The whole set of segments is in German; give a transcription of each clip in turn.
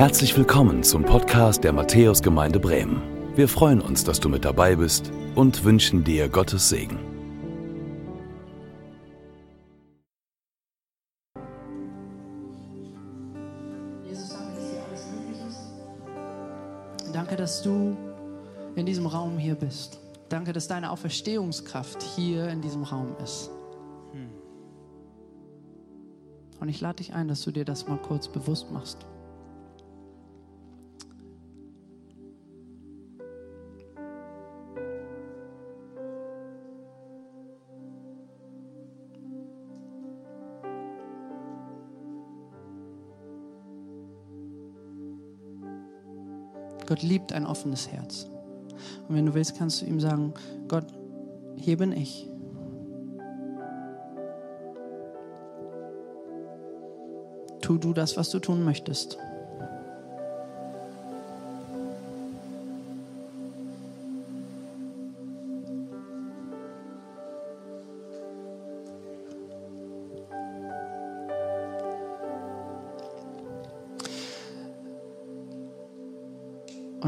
Herzlich willkommen zum Podcast der Matthäusgemeinde Bremen. Wir freuen uns, dass du mit dabei bist und wünschen dir Gottes Segen. Jesus, danke, dass hier alles möglich ist. Danke, dass du in diesem Raum hier bist. Danke, dass deine Auferstehungskraft hier in diesem Raum ist. Und ich lade dich ein, dass du dir das mal kurz bewusst machst. Gott liebt ein offenes Herz. Und wenn du willst, kannst du ihm sagen, Gott, hier bin ich. Tu du das, was du tun möchtest.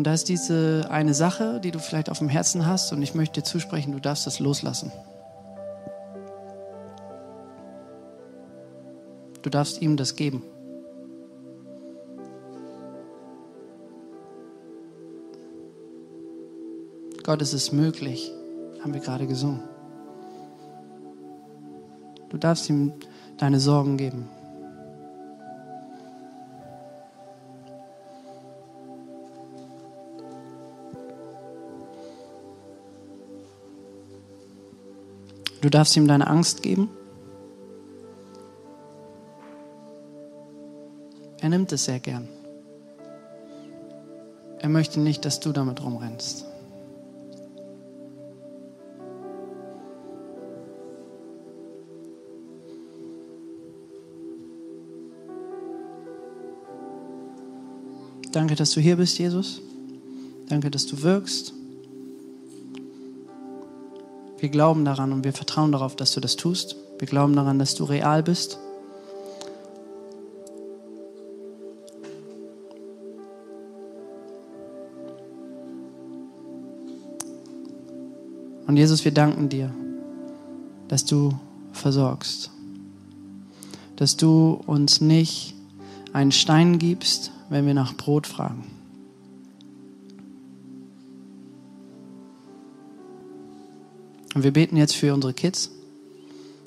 Und da ist diese eine Sache, die du vielleicht auf dem Herzen hast, und ich möchte dir zusprechen, du darfst das loslassen. Du darfst ihm das geben. Gott, es ist möglich, haben wir gerade gesungen. Du darfst ihm deine Sorgen geben. Du darfst ihm deine Angst geben. Er nimmt es sehr gern. Er möchte nicht, dass du damit rumrennst. Danke, dass du hier bist, Jesus. Danke, dass du wirkst. Wir glauben daran und wir vertrauen darauf, dass du das tust. Wir glauben daran, dass du real bist. Und Jesus, wir danken dir, dass du versorgst, dass du uns nicht einen Stein gibst, wenn wir nach Brot fragen. Und wir beten jetzt für unsere Kids,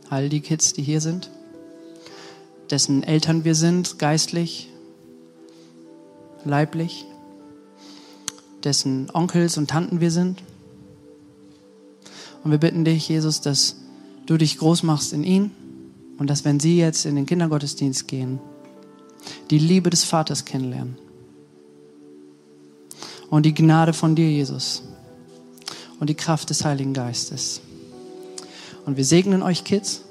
all die Kids, die hier sind, dessen Eltern wir sind, geistlich, leiblich, dessen Onkels und Tanten wir sind. Und wir bitten dich, Jesus, dass du dich groß machst in ihnen und dass, wenn sie jetzt in den Kindergottesdienst gehen, die Liebe des Vaters kennenlernen. Und die Gnade von dir, Jesus. Und die Kraft des Heiligen Geistes. Und wir segnen euch Kids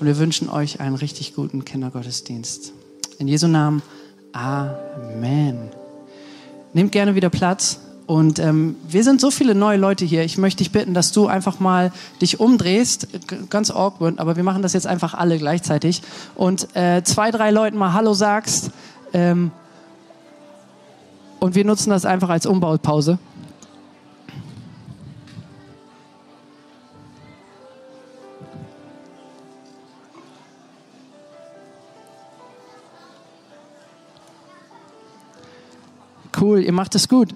und wir wünschen euch einen richtig guten Kindergottesdienst. In Jesu Namen, Amen. Nehmt gerne wieder Platz. Und ähm, wir sind so viele neue Leute hier. Ich möchte dich bitten, dass du einfach mal dich umdrehst. Ganz awkward, aber wir machen das jetzt einfach alle gleichzeitig. Und äh, zwei, drei Leuten mal Hallo sagst. Ähm, und wir nutzen das einfach als Umbaupause. Cool, ihr macht es gut.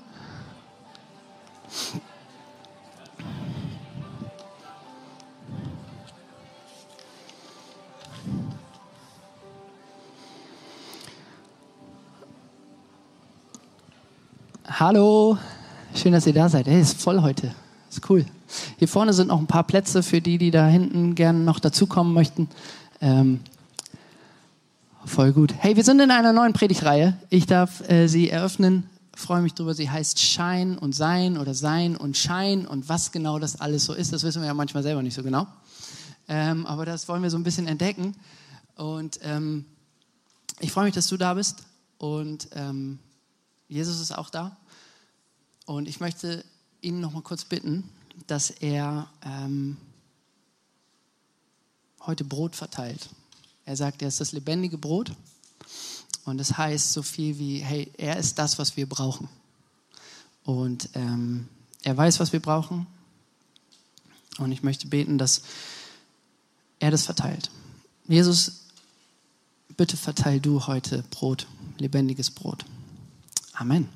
Hallo, schön, dass ihr da seid. Hey, ist voll heute. Ist cool. Hier vorne sind noch ein paar Plätze für die, die da hinten gerne noch dazukommen möchten. Ähm, voll gut. Hey, wir sind in einer neuen Predigtreihe. Ich darf äh, sie eröffnen. Freue mich drüber. Sie heißt Schein und Sein oder Sein und Schein und was genau das alles so ist, das wissen wir ja manchmal selber nicht so genau. Ähm, aber das wollen wir so ein bisschen entdecken. Und ähm, ich freue mich, dass du da bist. Und ähm, Jesus ist auch da. Und ich möchte ihn noch mal kurz bitten, dass er ähm, heute Brot verteilt. Er sagt, er ist das lebendige Brot. Und das heißt so viel wie, hey, er ist das, was wir brauchen. Und ähm, er weiß, was wir brauchen. Und ich möchte beten, dass er das verteilt. Jesus, bitte verteil du heute Brot, lebendiges Brot. Amen.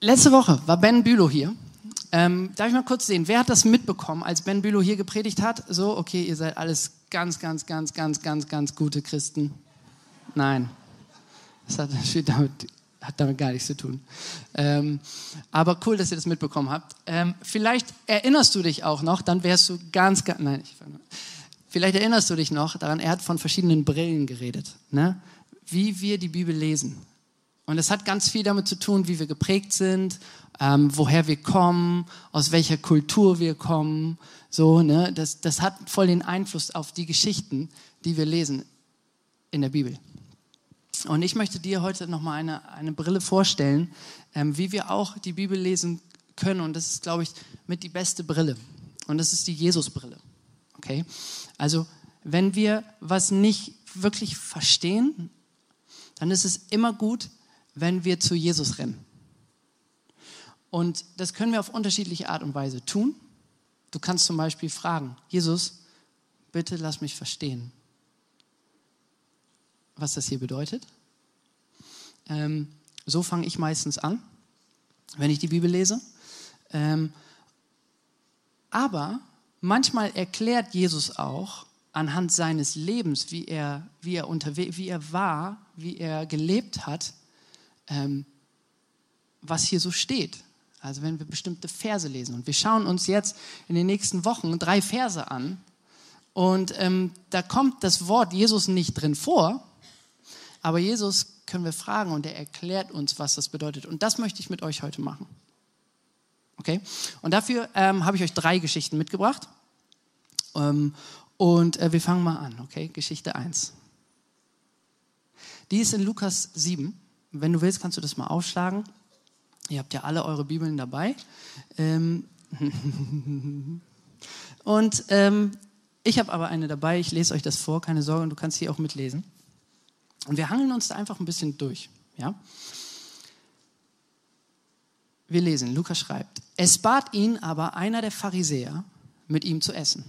Letzte Woche war Ben Bülow hier. Ähm, darf ich mal kurz sehen, wer hat das mitbekommen, als Ben Bülow hier gepredigt hat? So, okay, ihr seid alles ganz, ganz, ganz, ganz, ganz, ganz gute Christen. Nein, das hat damit, hat damit gar nichts zu tun. Ähm, aber cool, dass ihr das mitbekommen habt. Ähm, vielleicht erinnerst du dich auch noch, dann wärst du ganz, ganz, nein, ich, vielleicht erinnerst du dich noch daran, er hat von verschiedenen Brillen geredet, ne? wie wir die Bibel lesen. Und es hat ganz viel damit zu tun, wie wir geprägt sind, ähm, woher wir kommen, aus welcher Kultur wir kommen. So, ne? das, das hat voll den Einfluss auf die Geschichten, die wir lesen in der Bibel. Und ich möchte dir heute nochmal eine, eine Brille vorstellen, ähm, wie wir auch die Bibel lesen können. Und das ist, glaube ich, mit die beste Brille. Und das ist die Jesusbrille. Okay? Also, wenn wir was nicht wirklich verstehen, dann ist es immer gut, wenn wir zu Jesus rennen. Und das können wir auf unterschiedliche Art und Weise tun. Du kannst zum Beispiel fragen, Jesus, bitte lass mich verstehen, was das hier bedeutet. Ähm, so fange ich meistens an, wenn ich die Bibel lese. Ähm, aber manchmal erklärt Jesus auch anhand seines Lebens, wie er, wie er, unterwe wie er war, wie er gelebt hat, ähm, was hier so steht. Also wenn wir bestimmte Verse lesen. Und wir schauen uns jetzt in den nächsten Wochen drei Verse an. Und ähm, da kommt das Wort Jesus nicht drin vor, aber Jesus können wir fragen und er erklärt uns, was das bedeutet. Und das möchte ich mit euch heute machen. Okay? Und dafür ähm, habe ich euch drei Geschichten mitgebracht. Ähm, und äh, wir fangen mal an, okay? Geschichte 1. Die ist in Lukas 7. Wenn du willst, kannst du das mal aufschlagen. Ihr habt ja alle eure Bibeln dabei. Ähm und ähm, ich habe aber eine dabei. Ich lese euch das vor, keine Sorge, und du kannst hier auch mitlesen. Und wir hangeln uns da einfach ein bisschen durch. Ja? Wir lesen, Lukas schreibt, es bat ihn aber einer der Pharisäer, mit ihm zu essen.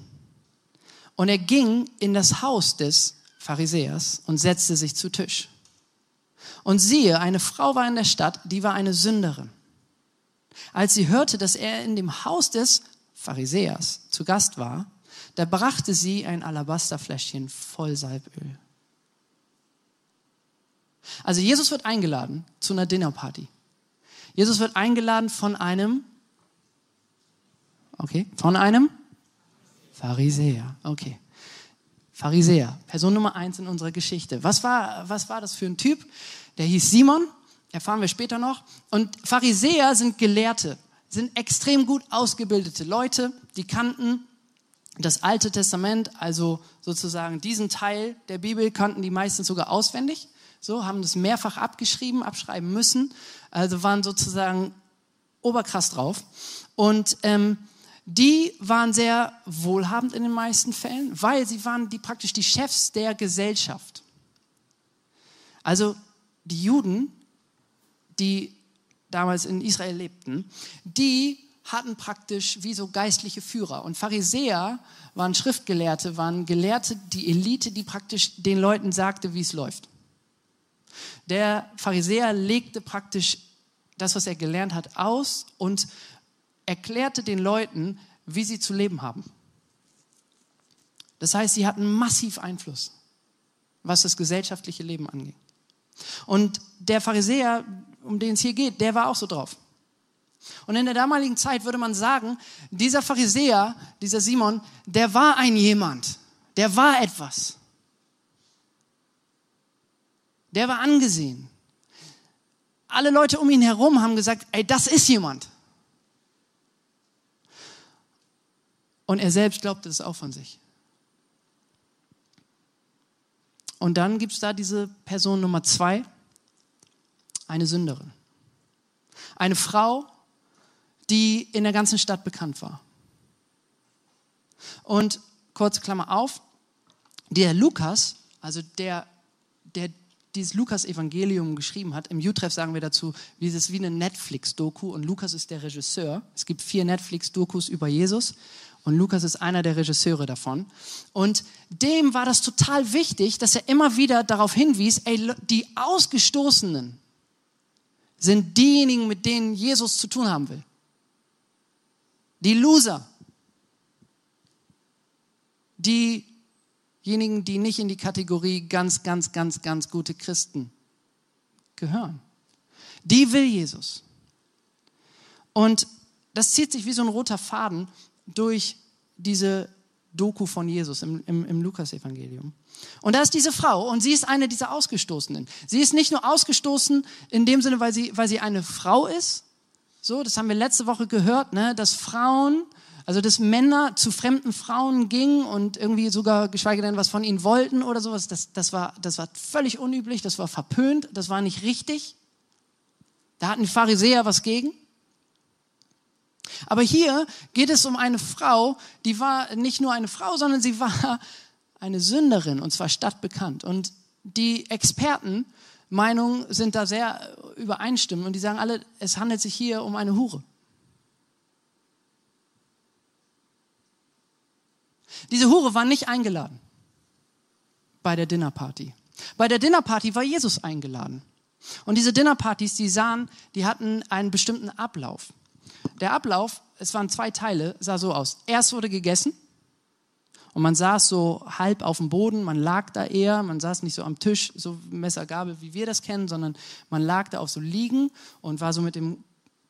Und er ging in das Haus des Pharisäers und setzte sich zu Tisch. Und siehe, eine Frau war in der Stadt, die war eine Sünderin. Als sie hörte, dass er in dem Haus des Pharisäers zu Gast war, da brachte sie ein Alabasterfläschchen voll Salböl. Also Jesus wird eingeladen zu einer Dinnerparty. Jesus wird eingeladen von einem, okay, von einem Pharisäer, okay. Pharisäer, Person Nummer eins in unserer Geschichte. Was war, was war das für ein Typ? Der hieß Simon, erfahren wir später noch. Und Pharisäer sind Gelehrte, sind extrem gut ausgebildete Leute, die kannten das Alte Testament, also sozusagen diesen Teil der Bibel kannten die meistens sogar auswendig. So, haben das mehrfach abgeschrieben, abschreiben müssen. Also waren sozusagen oberkrass drauf. Und ähm, die waren sehr wohlhabend in den meisten Fällen, weil sie waren die, praktisch die Chefs der Gesellschaft. Also die Juden, die damals in Israel lebten, die hatten praktisch wie so geistliche Führer. Und Pharisäer waren Schriftgelehrte, waren Gelehrte, die Elite, die praktisch den Leuten sagte, wie es läuft. Der Pharisäer legte praktisch das, was er gelernt hat, aus und erklärte den Leuten, wie sie zu leben haben. Das heißt, sie hatten massiv Einfluss, was das gesellschaftliche Leben angeht. Und der Pharisäer, um den es hier geht, der war auch so drauf. Und in der damaligen Zeit würde man sagen, dieser Pharisäer, dieser Simon, der war ein jemand, der war etwas. Der war angesehen. Alle Leute um ihn herum haben gesagt, ey, das ist jemand. Und er selbst glaubte es auch von sich. Und dann gibt es da diese Person Nummer zwei, eine Sünderin. Eine Frau, die in der ganzen Stadt bekannt war. Und kurz Klammer auf, der Lukas, also der, der dieses Lukas-Evangelium geschrieben hat, im Utreff sagen wir dazu, wie es ist wie eine Netflix-Doku und Lukas ist der Regisseur. Es gibt vier Netflix-Dokus über Jesus und Lukas ist einer der Regisseure davon. Und dem war das total wichtig, dass er immer wieder darauf hinwies, ey, die Ausgestoßenen sind diejenigen, mit denen Jesus zu tun haben will. Die Loser. Diejenigen, die nicht in die Kategorie ganz, ganz, ganz, ganz gute Christen gehören. Die will Jesus. Und das zieht sich wie so ein roter Faden durch diese Doku von Jesus im, im, im Lukas-Evangelium. Und da ist diese Frau und sie ist eine dieser Ausgestoßenen. Sie ist nicht nur ausgestoßen in dem Sinne, weil sie, weil sie eine Frau ist. So, das haben wir letzte Woche gehört, ne, dass Frauen, also dass Männer zu fremden Frauen gingen und irgendwie sogar, geschweige denn, was von ihnen wollten oder sowas. Das, das, war, das war völlig unüblich, das war verpönt, das war nicht richtig. Da hatten die Pharisäer was gegen. Aber hier geht es um eine Frau, die war nicht nur eine Frau, sondern sie war eine Sünderin und zwar stadtbekannt. Und die Expertenmeinungen sind da sehr übereinstimmend und die sagen alle, es handelt sich hier um eine Hure. Diese Hure war nicht eingeladen bei der Dinnerparty. Bei der Dinnerparty war Jesus eingeladen. Und diese Dinnerpartys, die sahen, die hatten einen bestimmten Ablauf. Der Ablauf, es waren zwei Teile, sah so aus. Erst wurde gegessen und man saß so halb auf dem Boden, man lag da eher, man saß nicht so am Tisch, so Messergabel, wie wir das kennen, sondern man lag da auf so Liegen und war so mit dem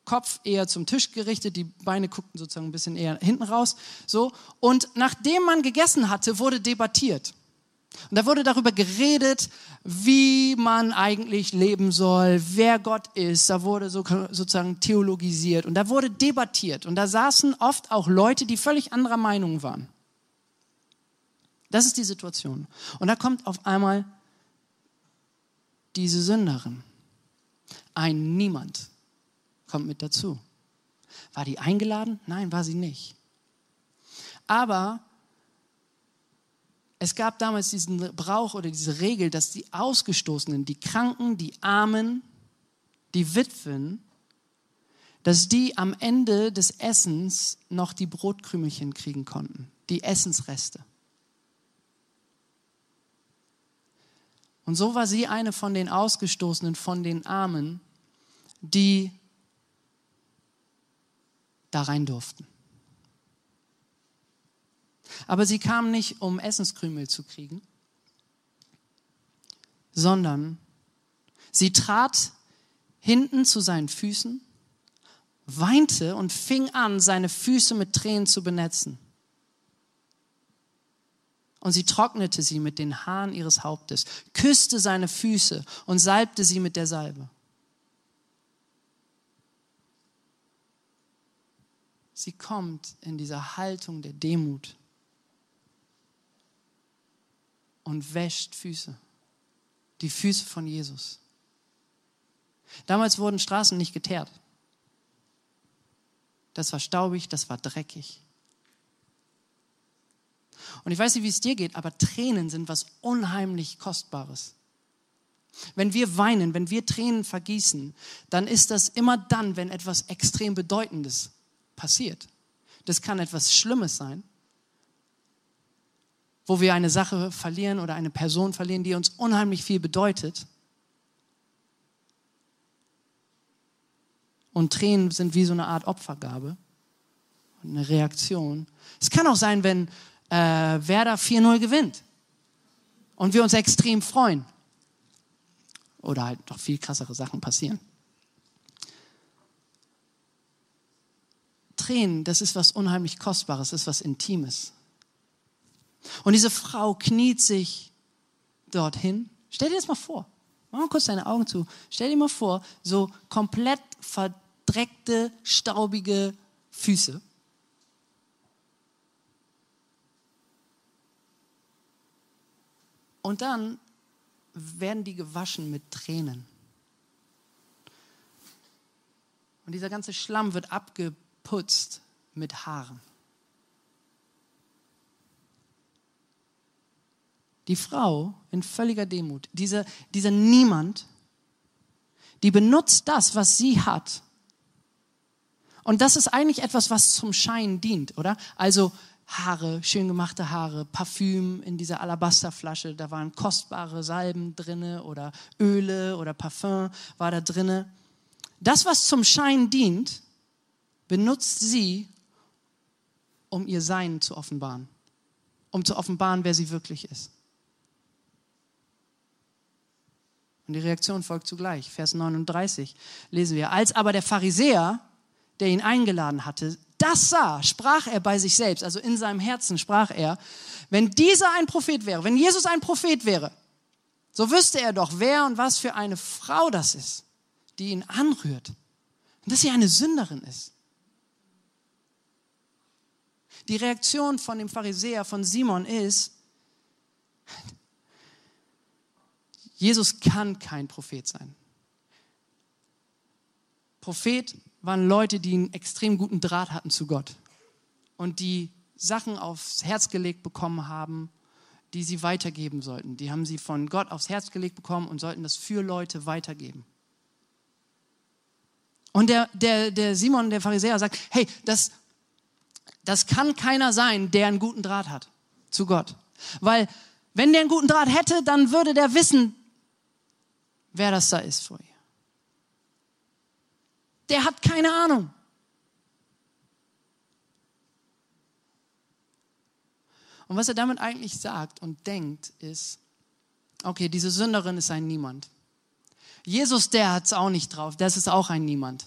Kopf eher zum Tisch gerichtet, die Beine guckten sozusagen ein bisschen eher hinten raus, so. Und nachdem man gegessen hatte, wurde debattiert. Und da wurde darüber geredet, wie man eigentlich leben soll, wer Gott ist. Da wurde so, sozusagen theologisiert und da wurde debattiert. Und da saßen oft auch Leute, die völlig anderer Meinung waren. Das ist die Situation. Und da kommt auf einmal diese Sünderin. Ein Niemand kommt mit dazu. War die eingeladen? Nein, war sie nicht. Aber es gab damals diesen Brauch oder diese Regel, dass die Ausgestoßenen, die Kranken, die Armen, die Witwen, dass die am Ende des Essens noch die Brotkrümelchen kriegen konnten, die Essensreste. Und so war sie eine von den Ausgestoßenen, von den Armen, die da rein durften. Aber sie kam nicht, um Essenskrümel zu kriegen, sondern sie trat hinten zu seinen Füßen, weinte und fing an, seine Füße mit Tränen zu benetzen. Und sie trocknete sie mit den Haaren ihres Hauptes, küsste seine Füße und salbte sie mit der Salbe. Sie kommt in dieser Haltung der Demut und wäscht Füße. Die Füße von Jesus. Damals wurden Straßen nicht geteert. Das war staubig, das war dreckig. Und ich weiß nicht, wie es dir geht, aber Tränen sind was unheimlich Kostbares. Wenn wir weinen, wenn wir Tränen vergießen, dann ist das immer dann, wenn etwas extrem Bedeutendes passiert. Das kann etwas Schlimmes sein wo wir eine Sache verlieren oder eine Person verlieren, die uns unheimlich viel bedeutet. Und Tränen sind wie so eine Art Opfergabe, eine Reaktion. Es kann auch sein, wenn äh, Werder 4-0 gewinnt und wir uns extrem freuen. Oder halt noch viel krassere Sachen passieren. Tränen, das ist was unheimlich Kostbares, das ist was Intimes. Und diese Frau kniet sich dorthin. Stell dir das mal vor. Mach mal kurz deine Augen zu. Stell dir mal vor, so komplett verdreckte, staubige Füße. Und dann werden die gewaschen mit Tränen. Und dieser ganze Schlamm wird abgeputzt mit Haaren. Die Frau in völliger Demut, dieser, dieser Niemand, die benutzt das, was sie hat. Und das ist eigentlich etwas, was zum Schein dient, oder? Also Haare, schön gemachte Haare, Parfüm in dieser Alabasterflasche, da waren kostbare Salben drinne oder Öle oder Parfüm war da drinne. Das, was zum Schein dient, benutzt sie, um ihr Sein zu offenbaren, um zu offenbaren, wer sie wirklich ist. Und die Reaktion folgt zugleich. Vers 39 lesen wir. Als aber der Pharisäer, der ihn eingeladen hatte, das sah, sprach er bei sich selbst, also in seinem Herzen sprach er, wenn dieser ein Prophet wäre, wenn Jesus ein Prophet wäre, so wüsste er doch, wer und was für eine Frau das ist, die ihn anrührt. Und dass sie eine Sünderin ist. Die Reaktion von dem Pharisäer, von Simon ist, Jesus kann kein Prophet sein. Prophet waren Leute, die einen extrem guten Draht hatten zu Gott und die Sachen aufs Herz gelegt bekommen haben, die sie weitergeben sollten. Die haben sie von Gott aufs Herz gelegt bekommen und sollten das für Leute weitergeben. Und der, der, der Simon, der Pharisäer, sagt, hey, das, das kann keiner sein, der einen guten Draht hat zu Gott. Weil wenn der einen guten Draht hätte, dann würde der wissen, wer das da ist vor ihr der hat keine Ahnung. Und was er damit eigentlich sagt und denkt, ist, okay, diese Sünderin ist ein Niemand. Jesus, der hat es auch nicht drauf, das ist auch ein Niemand.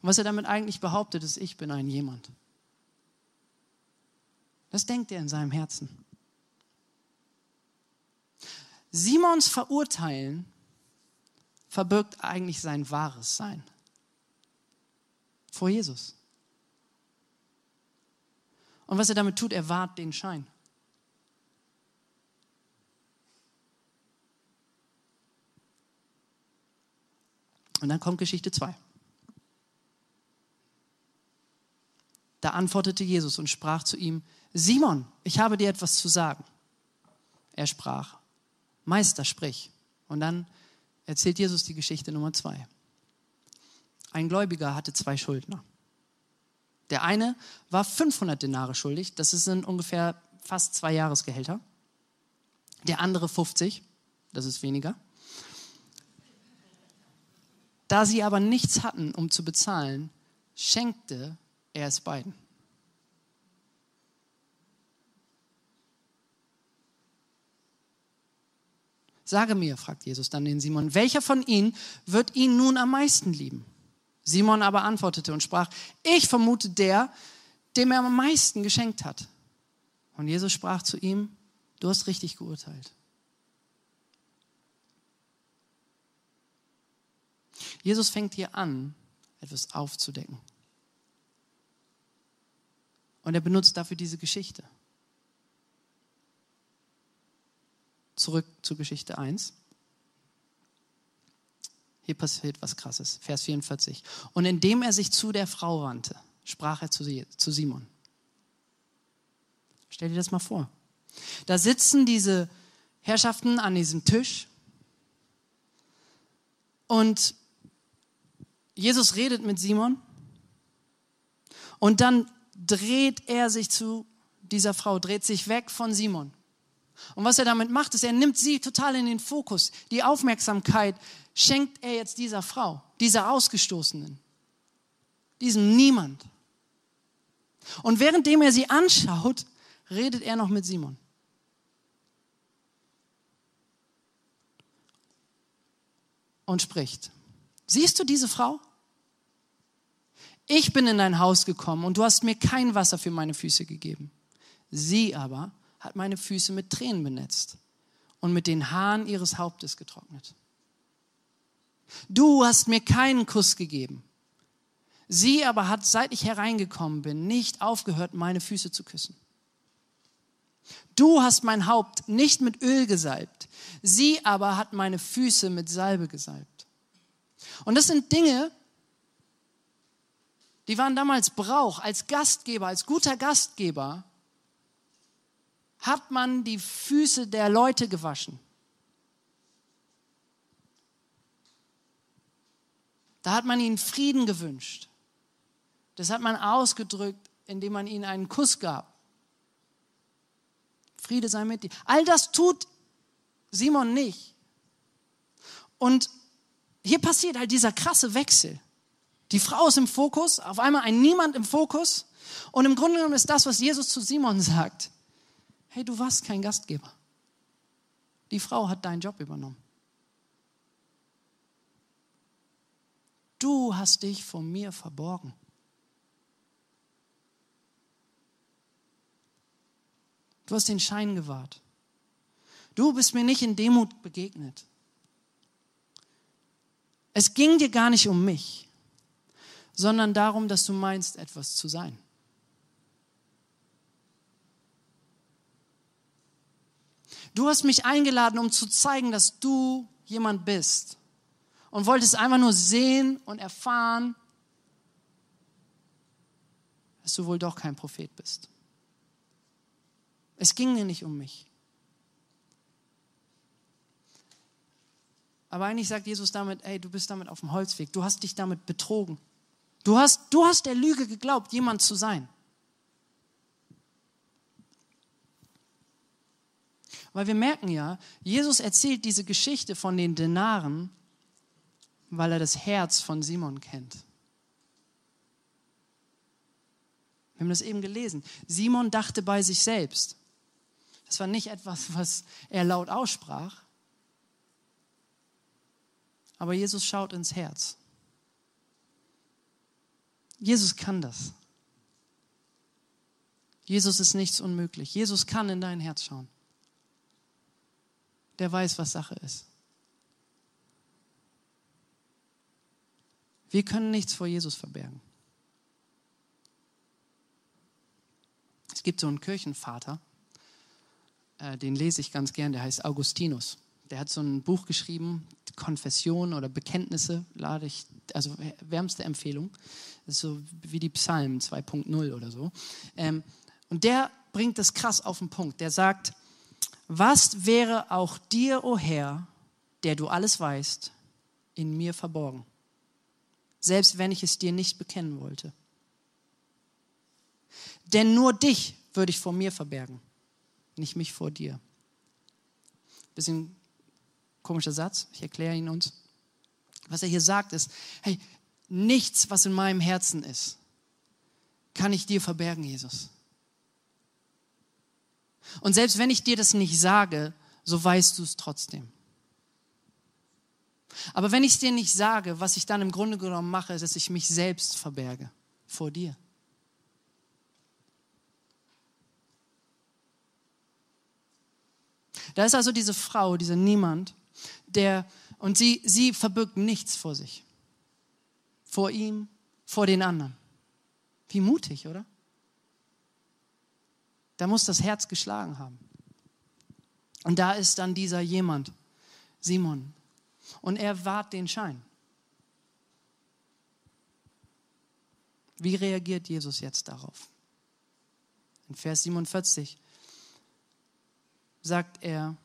Und was er damit eigentlich behauptet, ist, ich bin ein Jemand. Das denkt er in seinem Herzen. Simons Verurteilen verbirgt eigentlich sein wahres Sein vor Jesus. Und was er damit tut, er wahrt den Schein. Und dann kommt Geschichte 2. Da antwortete Jesus und sprach zu ihm, Simon, ich habe dir etwas zu sagen. Er sprach, Meister, sprich. Und dann erzählt Jesus die Geschichte Nummer 2. Ein Gläubiger hatte zwei Schuldner. Der eine war 500 Denare schuldig, das sind ungefähr fast zwei Jahresgehälter. Der andere 50, das ist weniger. Da sie aber nichts hatten, um zu bezahlen, schenkte er es beiden. Sage mir, fragt Jesus dann den Simon, welcher von ihnen wird ihn nun am meisten lieben? Simon aber antwortete und sprach, ich vermute der, dem er am meisten geschenkt hat. Und Jesus sprach zu ihm, du hast richtig geurteilt. Jesus fängt hier an, etwas aufzudecken. Und er benutzt dafür diese Geschichte. Zurück zur Geschichte 1. Hier passiert was Krasses. Vers 44. Und indem er sich zu der Frau wandte, sprach er zu, zu Simon. Stell dir das mal vor. Da sitzen diese Herrschaften an diesem Tisch und Jesus redet mit Simon und dann dreht er sich zu dieser Frau, dreht sich weg von Simon. Und was er damit macht, ist, er nimmt sie total in den Fokus. Die Aufmerksamkeit schenkt er jetzt dieser Frau, dieser Ausgestoßenen, diesem Niemand. Und währenddem er sie anschaut, redet er noch mit Simon. Und spricht, siehst du diese Frau? Ich bin in dein Haus gekommen und du hast mir kein Wasser für meine Füße gegeben. Sie aber hat meine Füße mit Tränen benetzt und mit den Haaren ihres Hauptes getrocknet. Du hast mir keinen Kuss gegeben. Sie aber hat, seit ich hereingekommen bin, nicht aufgehört, meine Füße zu küssen. Du hast mein Haupt nicht mit Öl gesalbt. Sie aber hat meine Füße mit Salbe gesalbt. Und das sind Dinge, die waren damals Brauch als Gastgeber, als guter Gastgeber, hat man die Füße der Leute gewaschen. Da hat man ihnen Frieden gewünscht. Das hat man ausgedrückt, indem man ihnen einen Kuss gab. Friede sei mit dir. All das tut Simon nicht. Und hier passiert halt dieser krasse Wechsel. Die Frau ist im Fokus, auf einmal ein Niemand im Fokus. Und im Grunde genommen ist das, was Jesus zu Simon sagt. Hey, du warst kein Gastgeber. Die Frau hat deinen Job übernommen. Du hast dich vor mir verborgen. Du hast den Schein gewahrt. Du bist mir nicht in Demut begegnet. Es ging dir gar nicht um mich, sondern darum, dass du meinst, etwas zu sein. Du hast mich eingeladen, um zu zeigen, dass du jemand bist und wolltest einfach nur sehen und erfahren, dass du wohl doch kein Prophet bist. Es ging dir nicht um mich. Aber eigentlich sagt Jesus damit, ey, du bist damit auf dem Holzweg. Du hast dich damit betrogen. Du hast, du hast der Lüge geglaubt, jemand zu sein. Weil wir merken ja, Jesus erzählt diese Geschichte von den Denaren, weil er das Herz von Simon kennt. Wir haben das eben gelesen. Simon dachte bei sich selbst. Das war nicht etwas, was er laut aussprach, aber Jesus schaut ins Herz. Jesus kann das. Jesus ist nichts unmöglich. Jesus kann in dein Herz schauen. Der weiß, was Sache ist. Wir können nichts vor Jesus verbergen. Es gibt so einen Kirchenvater, äh, den lese ich ganz gern, der heißt Augustinus. Der hat so ein Buch geschrieben, Konfession oder Bekenntnisse lade ich, also wärmste Empfehlung. Das ist so wie die Psalmen 2.0 oder so. Ähm, und der bringt das krass auf den Punkt. Der sagt, was wäre auch dir, o oh Herr, der du alles weißt, in mir verborgen? Selbst wenn ich es dir nicht bekennen wollte. Denn nur dich würde ich vor mir verbergen, nicht mich vor dir. Bisschen Komischer Satz, ich erkläre ihn uns. Was er hier sagt ist, hey, nichts, was in meinem Herzen ist, kann ich dir verbergen, Jesus. Und selbst wenn ich dir das nicht sage, so weißt du es trotzdem. Aber wenn ich es dir nicht sage, was ich dann im Grunde genommen mache, ist, dass ich mich selbst verberge vor dir. Da ist also diese Frau, dieser Niemand, der, und sie, sie verbirgt nichts vor sich. Vor ihm, vor den anderen. Wie mutig, oder? Da muss das Herz geschlagen haben. Und da ist dann dieser jemand, Simon. Und er wahrt den Schein. Wie reagiert Jesus jetzt darauf? In Vers 47 sagt er,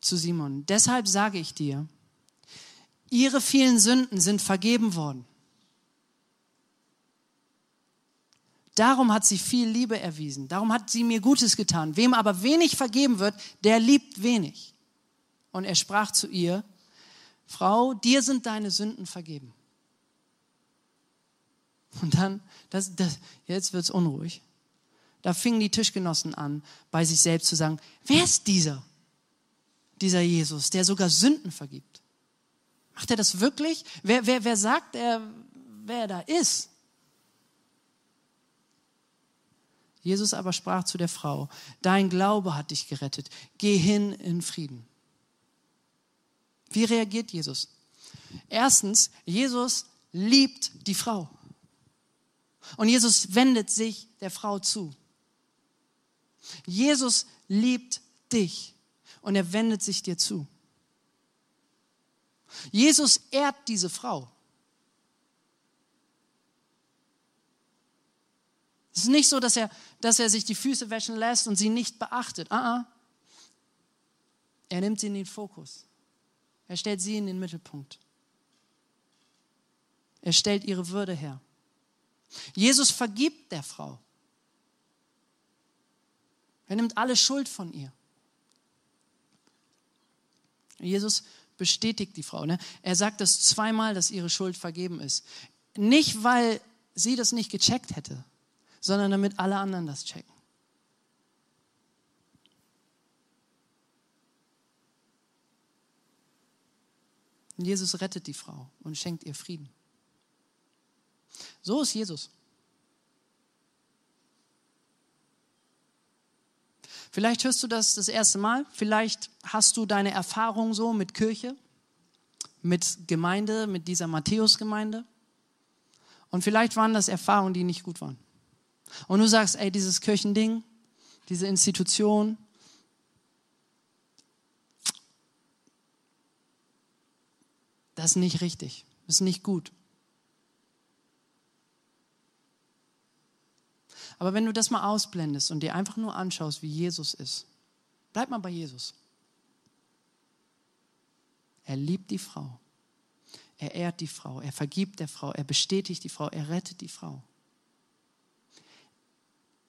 zu Simon, deshalb sage ich dir, ihre vielen Sünden sind vergeben worden. Darum hat sie viel Liebe erwiesen. Darum hat sie mir Gutes getan. Wem aber wenig vergeben wird, der liebt wenig. Und er sprach zu ihr, Frau, dir sind deine Sünden vergeben. Und dann, das, das, jetzt wird's unruhig. Da fingen die Tischgenossen an, bei sich selbst zu sagen, wer ist dieser? dieser Jesus, der sogar Sünden vergibt? Macht er das wirklich? Wer, wer, wer sagt er, wer da ist? Jesus aber sprach zu der Frau, dein Glaube hat dich gerettet, geh hin in Frieden. Wie reagiert Jesus? Erstens, Jesus liebt die Frau. Und Jesus wendet sich der Frau zu. Jesus liebt dich und er wendet sich dir zu. Jesus ehrt diese Frau. Es ist nicht so, dass er, dass er sich die Füße wäschen lässt und sie nicht beachtet. Uh -uh. Er nimmt sie in den Fokus. Er stellt sie in den Mittelpunkt. Er stellt ihre Würde her. Jesus vergibt der Frau. Er nimmt alle Schuld von ihr. Jesus bestätigt die Frau. Ne? Er sagt das zweimal, dass ihre Schuld vergeben ist. Nicht, weil sie das nicht gecheckt hätte, sondern damit alle anderen das checken. Und Jesus rettet die Frau und schenkt ihr Frieden. So ist Jesus. Vielleicht hörst du das das erste Mal, vielleicht hast du deine Erfahrung so mit Kirche, mit Gemeinde, mit dieser Matthäus-Gemeinde. Und vielleicht waren das Erfahrungen, die nicht gut waren. Und du sagst, ey, dieses Kirchending, diese Institution, das ist nicht richtig, das ist nicht gut. Aber wenn du das mal ausblendest und dir einfach nur anschaust, wie Jesus ist, bleib mal bei Jesus. Er liebt die Frau. Er ehrt die Frau. Er vergibt der Frau. Er bestätigt die Frau. Er rettet die Frau.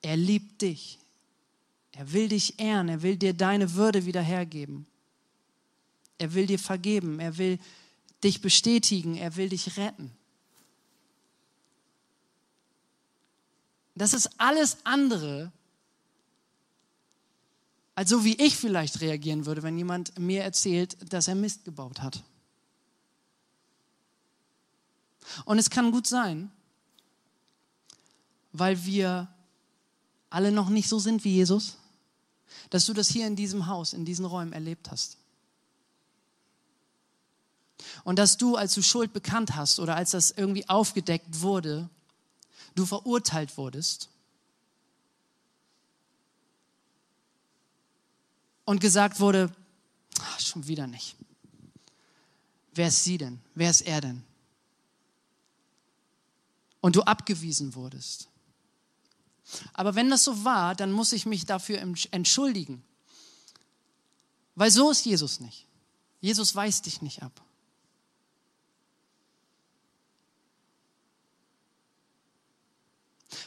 Er liebt dich. Er will dich ehren. Er will dir deine Würde wieder hergeben. Er will dir vergeben. Er will dich bestätigen. Er will dich retten. Das ist alles andere, als so wie ich vielleicht reagieren würde, wenn jemand mir erzählt, dass er Mist gebaut hat. Und es kann gut sein, weil wir alle noch nicht so sind wie Jesus, dass du das hier in diesem Haus, in diesen Räumen erlebt hast. Und dass du, als du Schuld bekannt hast oder als das irgendwie aufgedeckt wurde, du verurteilt wurdest und gesagt wurde, ach, schon wieder nicht. Wer ist sie denn? Wer ist er denn? Und du abgewiesen wurdest. Aber wenn das so war, dann muss ich mich dafür entschuldigen. Weil so ist Jesus nicht. Jesus weist dich nicht ab.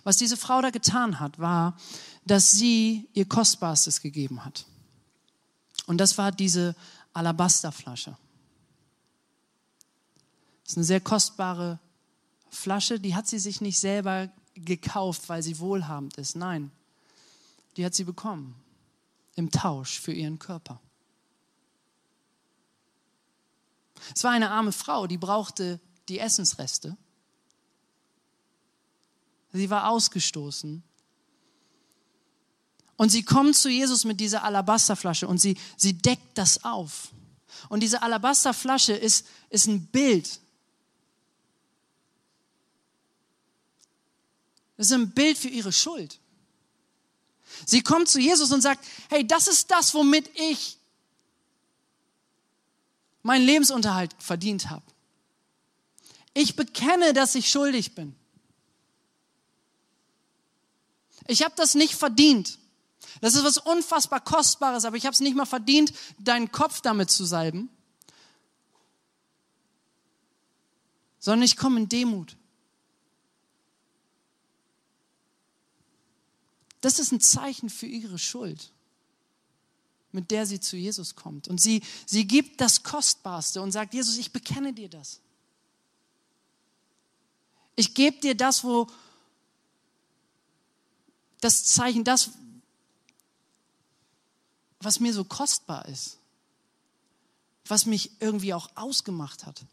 Was diese Frau da getan hat, war, dass sie ihr Kostbarstes gegeben hat. Und das war diese Alabasterflasche. Das ist eine sehr kostbare Flasche, die hat sie sich nicht selber gekauft, weil sie wohlhabend ist. Nein, die hat sie bekommen im Tausch für ihren Körper. Es war eine arme Frau, die brauchte die Essensreste Sie war ausgestoßen. Und sie kommt zu Jesus mit dieser Alabasterflasche und sie, sie deckt das auf. Und diese Alabasterflasche ist, ist ein Bild. Das ist ein Bild für ihre Schuld. Sie kommt zu Jesus und sagt, hey, das ist das, womit ich meinen Lebensunterhalt verdient habe. Ich bekenne, dass ich schuldig bin. Ich habe das nicht verdient. Das ist was unfassbar Kostbares, aber ich habe es nicht mal verdient, deinen Kopf damit zu salben, sondern ich komme in Demut. Das ist ein Zeichen für ihre Schuld, mit der sie zu Jesus kommt. Und sie, sie gibt das Kostbarste und sagt, Jesus, ich bekenne dir das. Ich gebe dir das, wo, das Zeichen, das, was mir so kostbar ist, was mich irgendwie auch ausgemacht hat.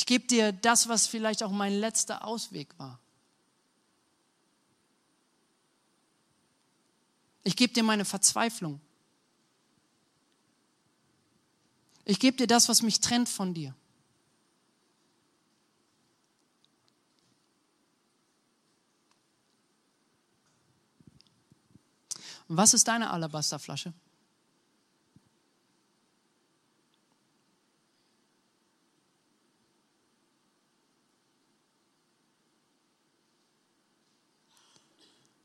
Ich gebe dir das, was vielleicht auch mein letzter Ausweg war. Ich gebe dir meine Verzweiflung. Ich gebe dir das, was mich trennt von dir. Und was ist deine Alabasterflasche?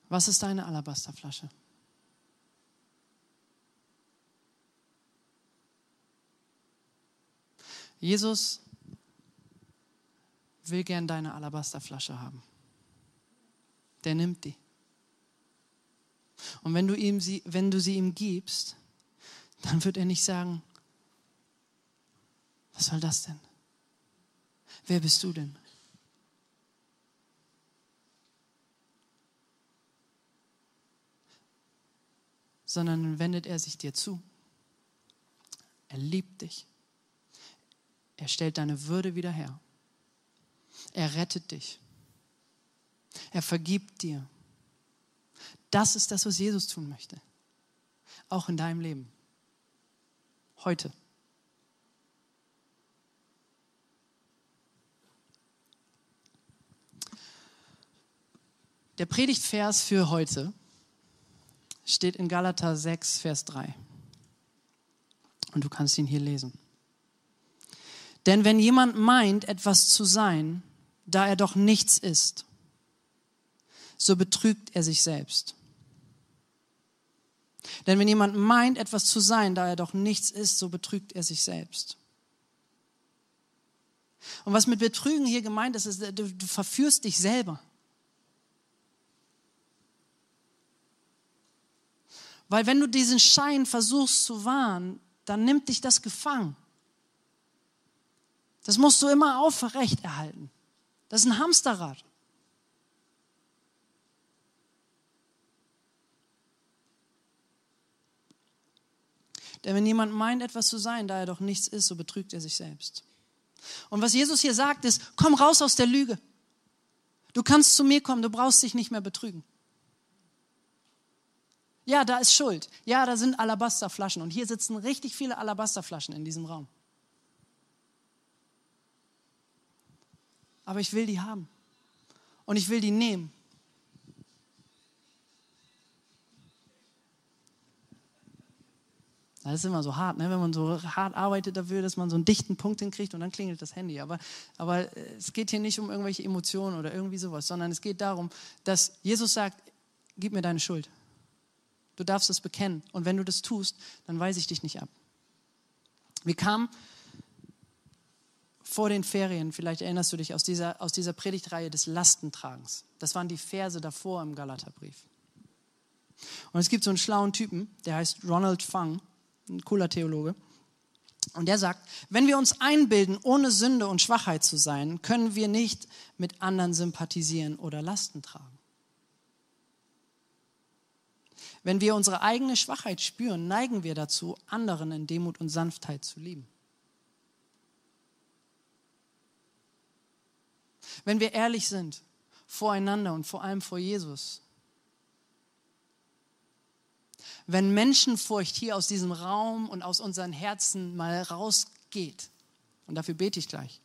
Was ist deine Alabasterflasche? Jesus will gern deine Alabasterflasche haben. Der nimmt die. Und wenn du, ihm sie, wenn du sie ihm gibst, dann wird er nicht sagen, was soll das denn? Wer bist du denn? Sondern wendet er sich dir zu. Er liebt dich. Er stellt deine Würde wieder her. Er rettet dich. Er vergibt dir. Das ist das, was Jesus tun möchte. Auch in deinem Leben. Heute. Der Predigtvers für heute steht in Galater 6, Vers 3. Und du kannst ihn hier lesen. Denn wenn jemand meint, etwas zu sein, da er doch nichts ist, so betrügt er sich selbst. Denn wenn jemand meint, etwas zu sein, da er doch nichts ist, so betrügt er sich selbst. Und was mit Betrügen hier gemeint ist, ist, du, du verführst dich selber. Weil wenn du diesen Schein versuchst zu wahren, dann nimmt dich das gefangen. Das musst du immer aufrecht erhalten. Das ist ein Hamsterrad. Denn wenn jemand meint, etwas zu sein, da er doch nichts ist, so betrügt er sich selbst. Und was Jesus hier sagt, ist, komm raus aus der Lüge. Du kannst zu mir kommen, du brauchst dich nicht mehr betrügen. Ja, da ist Schuld. Ja, da sind Alabasterflaschen. Und hier sitzen richtig viele Alabasterflaschen in diesem Raum. aber ich will die haben. Und ich will die nehmen. Das ist immer so hart, ne? wenn man so hart arbeitet dafür, dass man so einen dichten Punkt hinkriegt und dann klingelt das Handy. Aber, aber äh, es geht hier nicht um irgendwelche Emotionen oder irgendwie sowas, sondern es geht darum, dass Jesus sagt, gib mir deine Schuld. Du darfst es bekennen. Und wenn du das tust, dann weise ich dich nicht ab. Wir kamen vor den Ferien, vielleicht erinnerst du dich aus dieser, aus dieser Predigtreihe des Lastentragens. Das waren die Verse davor im Galaterbrief. Und es gibt so einen schlauen Typen, der heißt Ronald Fang, ein cooler Theologe. Und der sagt, wenn wir uns einbilden, ohne Sünde und Schwachheit zu sein, können wir nicht mit anderen sympathisieren oder Lasten tragen. Wenn wir unsere eigene Schwachheit spüren, neigen wir dazu, anderen in Demut und Sanftheit zu lieben. Wenn wir ehrlich sind voreinander und vor allem vor Jesus. Wenn Menschenfurcht hier aus diesem Raum und aus unseren Herzen mal rausgeht, und dafür bete ich gleich,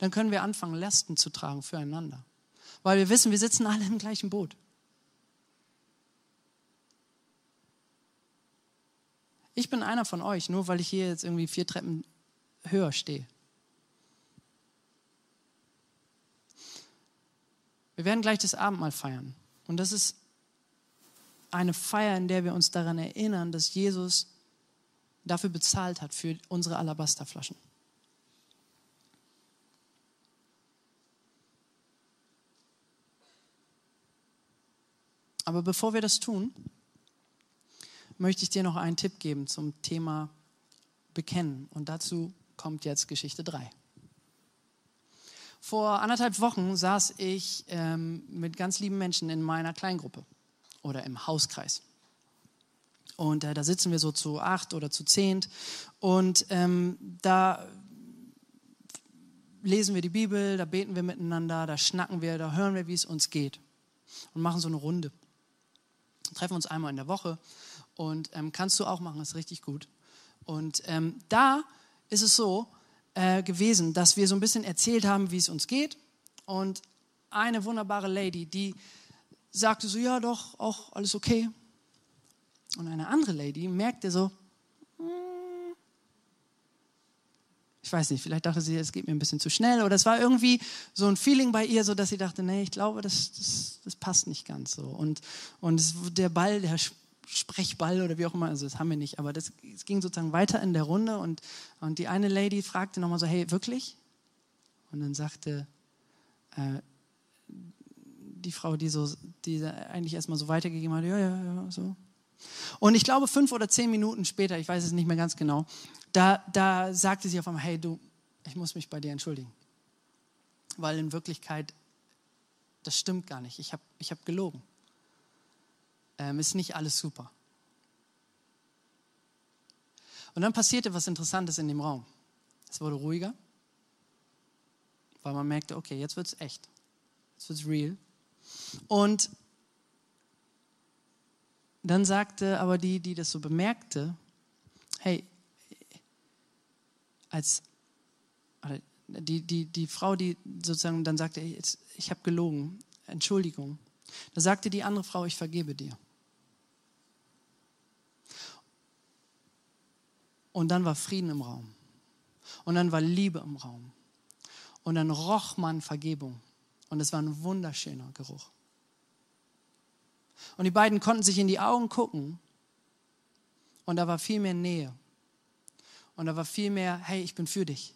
dann können wir anfangen, Lasten zu tragen füreinander. Weil wir wissen, wir sitzen alle im gleichen Boot. Ich bin einer von euch, nur weil ich hier jetzt irgendwie vier Treppen höher stehe. Wir werden gleich das Abendmahl feiern. Und das ist eine Feier, in der wir uns daran erinnern, dass Jesus dafür bezahlt hat, für unsere Alabasterflaschen. Aber bevor wir das tun, möchte ich dir noch einen Tipp geben zum Thema Bekennen. Und dazu kommt jetzt Geschichte 3. Vor anderthalb Wochen saß ich ähm, mit ganz lieben Menschen in meiner Kleingruppe oder im Hauskreis. Und äh, da sitzen wir so zu acht oder zu zehnt und ähm, da lesen wir die Bibel, da beten wir miteinander, da schnacken wir, da hören wir, wie es uns geht und machen so eine Runde. Treffen uns einmal in der Woche und ähm, kannst du auch machen, ist richtig gut. Und ähm, da ist es so, äh, gewesen, dass wir so ein bisschen erzählt haben, wie es uns geht. Und eine wunderbare Lady, die sagte so, ja doch, auch alles okay. Und eine andere Lady merkte so, hm, Ich weiß nicht, vielleicht dachte sie, es geht mir ein bisschen zu schnell oder es war irgendwie so ein Feeling bei ihr, so dass sie dachte, nee, ich glaube, das, das, das passt nicht ganz so. Und, und der Ball, der Sprechball oder wie auch immer, also das haben wir nicht, aber das, es ging sozusagen weiter in der Runde und, und die eine Lady fragte nochmal so, hey, wirklich? Und dann sagte äh, die Frau, die so, die eigentlich erstmal so weitergegeben hat, ja, ja, ja, so. Und ich glaube, fünf oder zehn Minuten später, ich weiß es nicht mehr ganz genau, da, da sagte sie auf einmal, hey du, ich muss mich bei dir entschuldigen. Weil in Wirklichkeit, das stimmt gar nicht. Ich habe ich hab gelogen. Ähm, ist nicht alles super. Und dann passierte was Interessantes in dem Raum. Es wurde ruhiger, weil man merkte, okay, jetzt wird es echt. Jetzt wird es real. Und dann sagte aber die, die das so bemerkte, hey, als die, die, die Frau, die sozusagen dann sagte, ich, ich habe gelogen, Entschuldigung. Da sagte die andere Frau, ich vergebe dir. Und dann war Frieden im Raum. Und dann war Liebe im Raum. Und dann roch man Vergebung. Und es war ein wunderschöner Geruch. Und die beiden konnten sich in die Augen gucken. Und da war viel mehr Nähe. Und da war viel mehr, hey, ich bin für dich.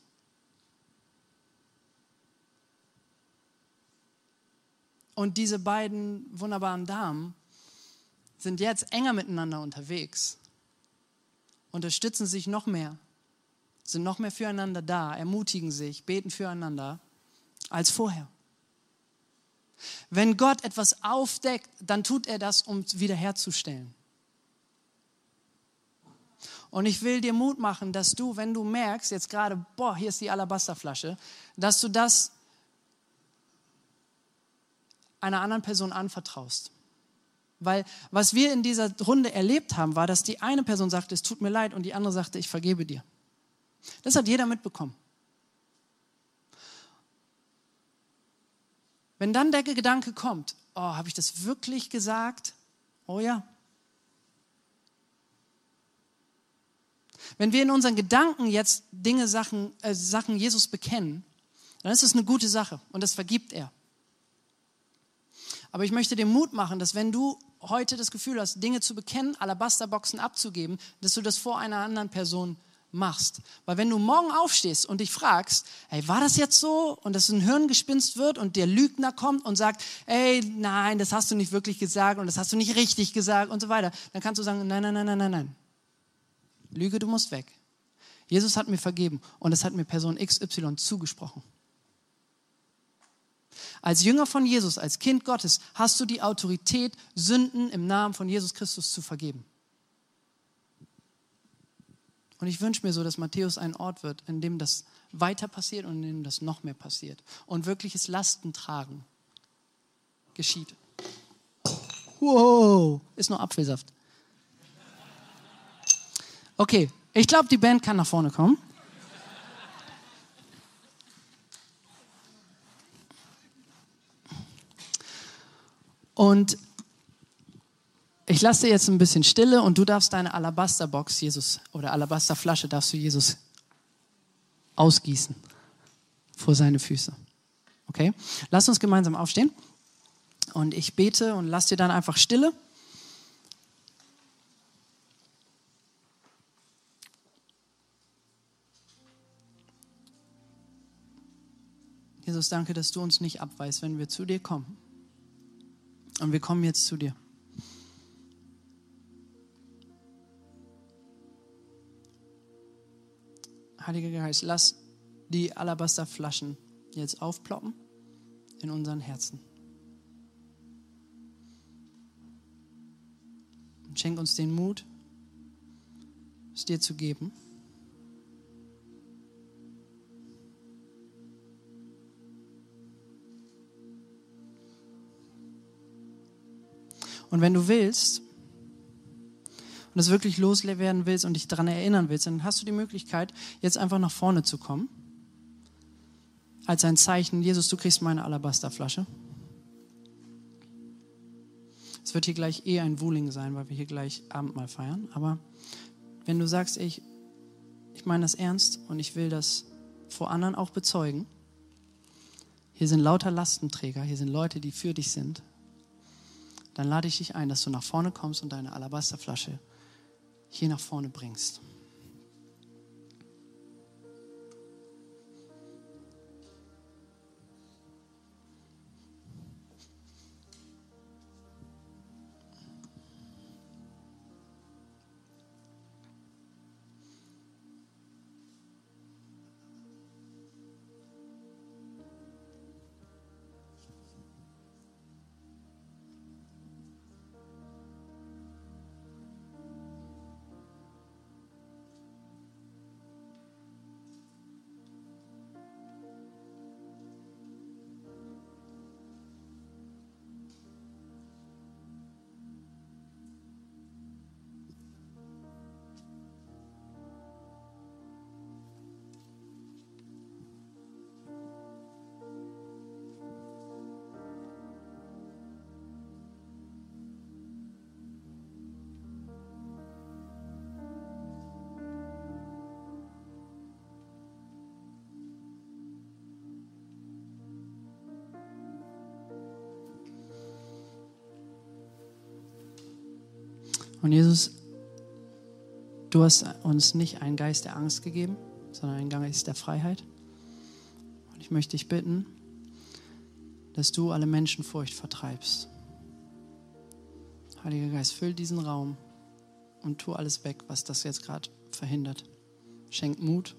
Und diese beiden wunderbaren Damen sind jetzt enger miteinander unterwegs, unterstützen sich noch mehr, sind noch mehr füreinander da, ermutigen sich, beten füreinander als vorher. Wenn Gott etwas aufdeckt, dann tut er das, um es wiederherzustellen. Und ich will dir Mut machen, dass du, wenn du merkst, jetzt gerade, boah, hier ist die Alabasterflasche, dass du das einer anderen Person anvertraust. Weil was wir in dieser Runde erlebt haben, war, dass die eine Person sagte, es tut mir leid, und die andere sagte, ich vergebe dir. Das hat jeder mitbekommen. Wenn dann der Gedanke kommt, oh, habe ich das wirklich gesagt? Oh ja. Wenn wir in unseren Gedanken jetzt Dinge, Sachen, äh, Sachen Jesus bekennen, dann ist es eine gute Sache und das vergibt er. Aber ich möchte dir Mut machen, dass wenn du heute das Gefühl hast, Dinge zu bekennen, Alabasterboxen abzugeben, dass du das vor einer anderen Person machst. Weil wenn du morgen aufstehst und dich fragst, hey, war das jetzt so? Und dass ein Hirngespinst wird und der Lügner kommt und sagt, ey, nein, das hast du nicht wirklich gesagt und das hast du nicht richtig gesagt und so weiter, dann kannst du sagen, nein, nein, nein, nein, nein, nein. Lüge, du musst weg. Jesus hat mir vergeben und es hat mir Person XY zugesprochen. Als Jünger von Jesus, als Kind Gottes, hast du die Autorität, Sünden im Namen von Jesus Christus zu vergeben. Und ich wünsche mir so, dass Matthäus ein Ort wird, in dem das weiter passiert und in dem das noch mehr passiert. Und wirkliches Lastentragen geschieht. Wow, ist nur Apfelsaft. Okay, ich glaube, die Band kann nach vorne kommen. Und ich lasse dir jetzt ein bisschen Stille und du darfst deine Alabasterbox Jesus oder Alabasterflasche darfst du Jesus ausgießen vor seine Füße. Okay? Lass uns gemeinsam aufstehen und ich bete und lass dir dann einfach Stille. Jesus, danke, dass du uns nicht abweist, wenn wir zu dir kommen. Und wir kommen jetzt zu dir. Heiliger Geist, lass die Alabasterflaschen jetzt aufploppen in unseren Herzen. Und schenk uns den Mut, es dir zu geben. Und wenn du willst und es wirklich loswerden willst und dich daran erinnern willst, dann hast du die Möglichkeit, jetzt einfach nach vorne zu kommen. Als ein Zeichen, Jesus, du kriegst meine Alabasterflasche. Es wird hier gleich eh ein Wuling sein, weil wir hier gleich Abendmahl feiern. Aber wenn du sagst, ich, ich meine das ernst und ich will das vor anderen auch bezeugen. Hier sind lauter Lastenträger, hier sind Leute, die für dich sind. Dann lade ich dich ein, dass du nach vorne kommst und deine Alabasterflasche hier nach vorne bringst. Und Jesus, du hast uns nicht einen Geist der Angst gegeben, sondern einen Geist der Freiheit. Und ich möchte dich bitten, dass du alle Menschenfurcht vertreibst. Heiliger Geist, füll diesen Raum und tu alles weg, was das jetzt gerade verhindert. Schenk Mut,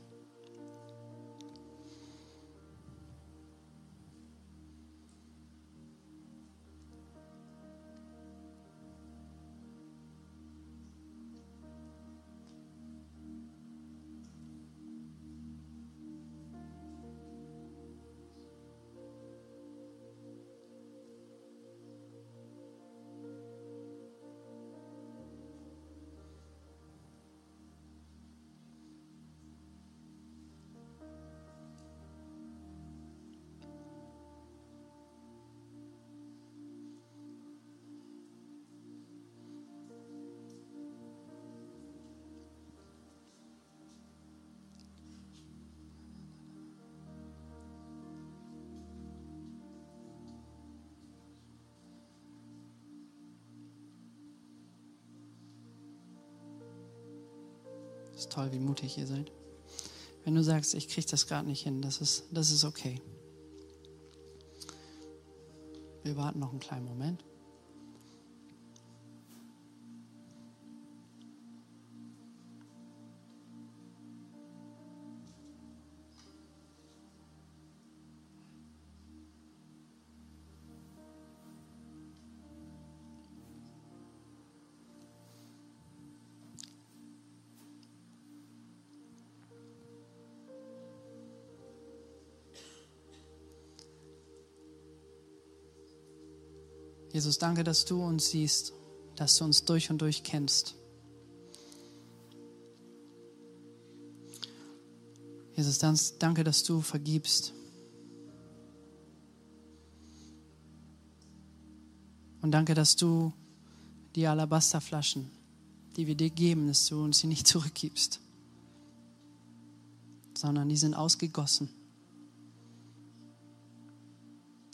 ist toll, wie mutig ihr seid. Wenn du sagst, ich kriege das gerade nicht hin, das ist, das ist okay. Wir warten noch einen kleinen Moment. Jesus, danke, dass du uns siehst, dass du uns durch und durch kennst. Jesus, danke, dass du vergibst. Und danke, dass du die Alabasterflaschen, die wir dir geben, dass du uns sie nicht zurückgibst, sondern die sind ausgegossen.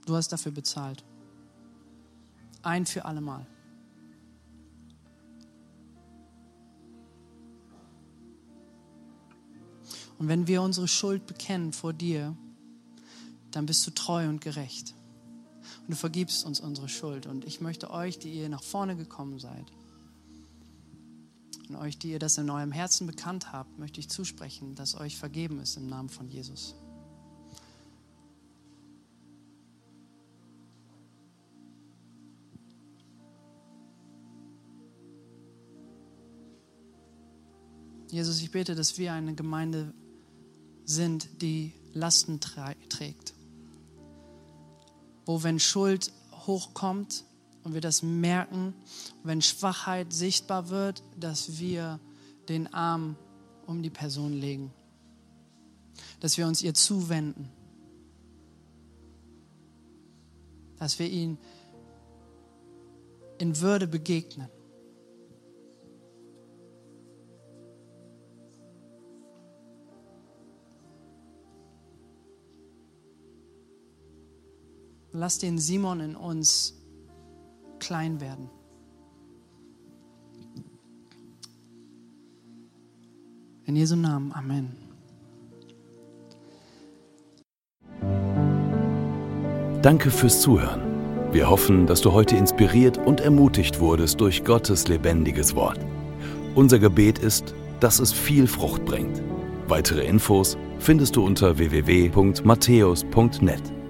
Du hast dafür bezahlt ein für allemal. Und wenn wir unsere Schuld bekennen vor dir, dann bist du treu und gerecht. Und du vergibst uns unsere Schuld. Und ich möchte euch, die ihr nach vorne gekommen seid, und euch, die ihr das in eurem Herzen bekannt habt, möchte ich zusprechen, dass euch vergeben ist im Namen von Jesus. Jesus, ich bete, dass wir eine Gemeinde sind, die Lasten trägt. Wo wenn Schuld hochkommt und wir das merken, wenn Schwachheit sichtbar wird, dass wir den Arm um die Person legen. Dass wir uns ihr zuwenden. Dass wir ihn in Würde begegnen. Lass den Simon in uns klein werden. In Jesu Namen. Amen. Danke fürs Zuhören. Wir hoffen, dass du heute inspiriert und ermutigt wurdest durch Gottes lebendiges Wort. Unser Gebet ist, dass es viel Frucht bringt. Weitere Infos findest du unter www.matthäus.net.